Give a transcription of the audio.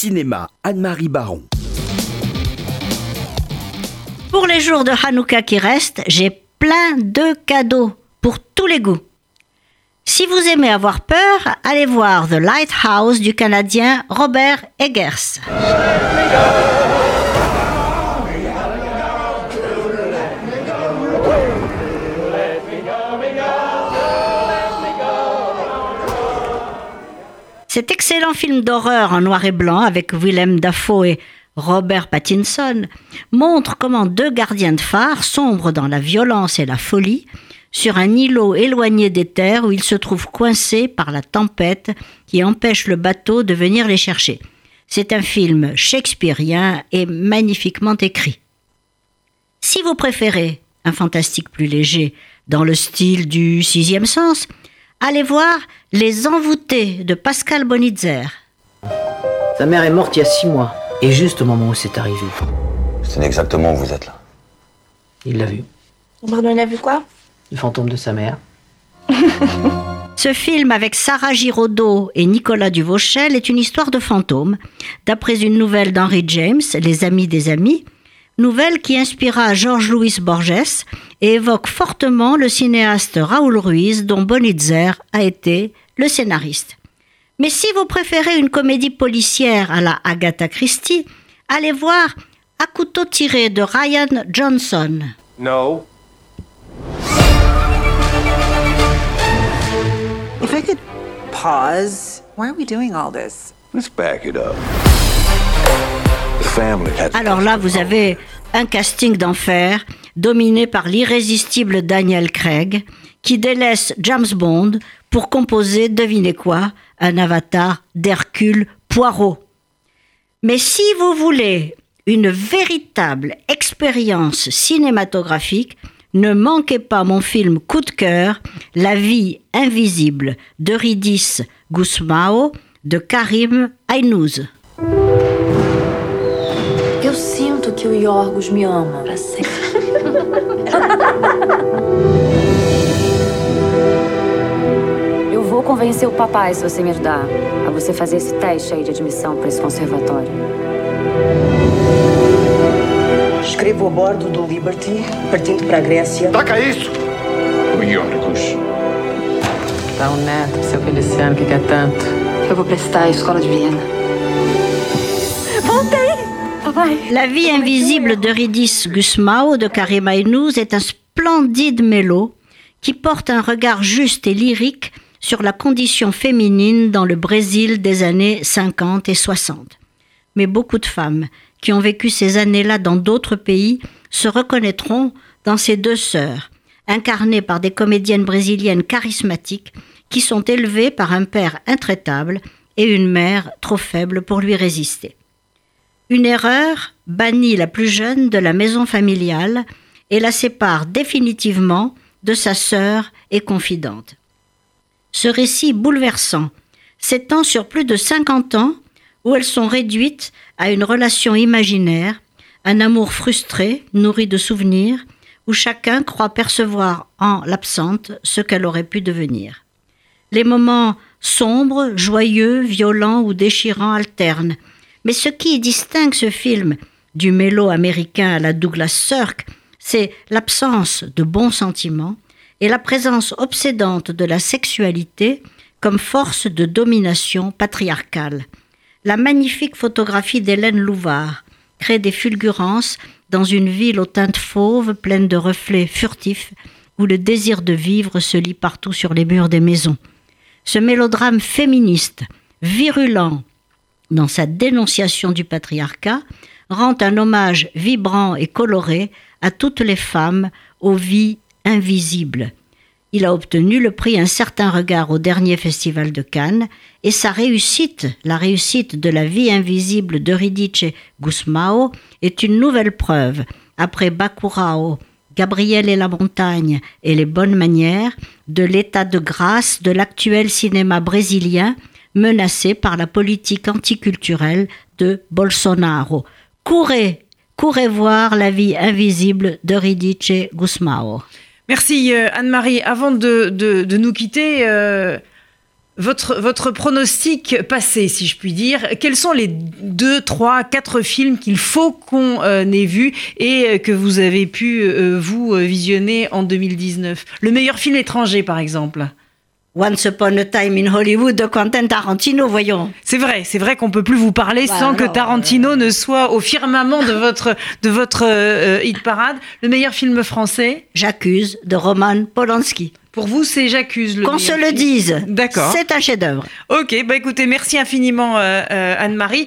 Cinéma, Anne-Marie Baron. Pour les jours de Hanouka qui restent, j'ai plein de cadeaux pour tous les goûts. Si vous aimez avoir peur, allez voir The Lighthouse du Canadien Robert Eggers. Cet excellent film d'horreur en noir et blanc avec Willem Dafoe et Robert Pattinson montre comment deux gardiens de phare sombrent dans la violence et la folie sur un îlot éloigné des terres où ils se trouvent coincés par la tempête qui empêche le bateau de venir les chercher. C'est un film shakespearien et magnifiquement écrit. Si vous préférez un fantastique plus léger dans le style du sixième sens, allez voir Les Envoûtés de Pascal Bonitzer. Sa mère est morte il y a six mois, et juste au moment où c'est arrivé. C'est exactement où vous êtes là. Il l'a vu, Pardon, il a vu quoi? Le fantôme de sa mère. Ce film avec Sarah Giraudot et Nicolas Duvauchel est une histoire de fantôme, d'après une nouvelle d'Henry James, Les Amis des Amis, nouvelle qui inspira Georges Louis Borges et évoque fortement le cinéaste Raoul Ruiz dont Bonitzer a été le scénariste. Mais si vous préférez une comédie policière à la Agatha Christie, allez voir À couteau tiré de Ryan Johnson. No. If I could pause, why are we doing all this? Let's back it up. Alors là, vous avez un casting d'enfer dominé par l'irrésistible Daniel Craig qui délaisse James Bond pour composer, devinez quoi, un avatar d'Hercule Poirot. Mais si vous voulez une véritable expérience cinématographique, ne manquez pas mon film coup de cœur, La vie invisible de Gusmao de Karim Aynouz. Que o Yorgos me ama pra sempre. Eu vou convencer o papai se você me ajudar a você fazer esse teste aí de admissão pra esse conservatório. Escrevo a bordo do Liberty, partindo para a Grécia. Taca isso! O Yorgos. Dá um neto pro seu Feliciano que quer tanto. Eu vou prestar a escola de Viena. La vie invisible de Ridis Gusmao de Karim Aynouz est un splendide mélo qui porte un regard juste et lyrique sur la condition féminine dans le Brésil des années 50 et 60. Mais beaucoup de femmes qui ont vécu ces années-là dans d'autres pays se reconnaîtront dans ces deux sœurs, incarnées par des comédiennes brésiliennes charismatiques qui sont élevées par un père intraitable et une mère trop faible pour lui résister. Une erreur bannit la plus jeune de la maison familiale et la sépare définitivement de sa sœur et confidente. Ce récit bouleversant s'étend sur plus de 50 ans où elles sont réduites à une relation imaginaire, un amour frustré, nourri de souvenirs, où chacun croit percevoir en l'absente ce qu'elle aurait pu devenir. Les moments sombres, joyeux, violents ou déchirants alternent, mais ce qui distingue ce film du mélo américain à la Douglas Sirk, c'est l'absence de bons sentiments et la présence obsédante de la sexualité comme force de domination patriarcale. La magnifique photographie d'Hélène Louvard crée des fulgurances dans une ville aux teintes fauves pleine de reflets furtifs où le désir de vivre se lit partout sur les murs des maisons. Ce mélodrame féministe, virulent dans sa dénonciation du patriarcat, rend un hommage vibrant et coloré à toutes les femmes aux vies invisibles. Il a obtenu le prix Un certain regard au dernier festival de Cannes et sa réussite, la réussite de la vie invisible d'Eurydice Gusmao, est une nouvelle preuve, après Bacurao, Gabriel et la montagne et les bonnes manières, de l'état de grâce de l'actuel cinéma brésilien menacé par la politique anticulturelle de Bolsonaro. Courez, courez voir la vie invisible d'Eurydice Gusmao. Merci euh, Anne-Marie. Avant de, de- de nous quitter, euh, Votre, votre pronostic passé, si je puis dire, quels sont les deux, trois, quatre films qu'il faut qu'on euh, ait vus et que vous avez pu, vous, visionner en 2019 Le meilleur film étranger, par exemple Once Upon a Time in Hollywood de Quentin Tarantino, voyons. C'est vrai, c'est vrai qu'on peut plus vous parler Bah sans que Tarantino ne soit au firmament de votre, de votre euh, hit parade. Le meilleur film français? J'accuse de Roman Polanski. Pour vous, c'est J'accuse. le Qu'on se le dise. D'accord. C'est un chef-d'œuvre. Ok, bah écoutez, merci infiniment euh, euh, Anne-Marie.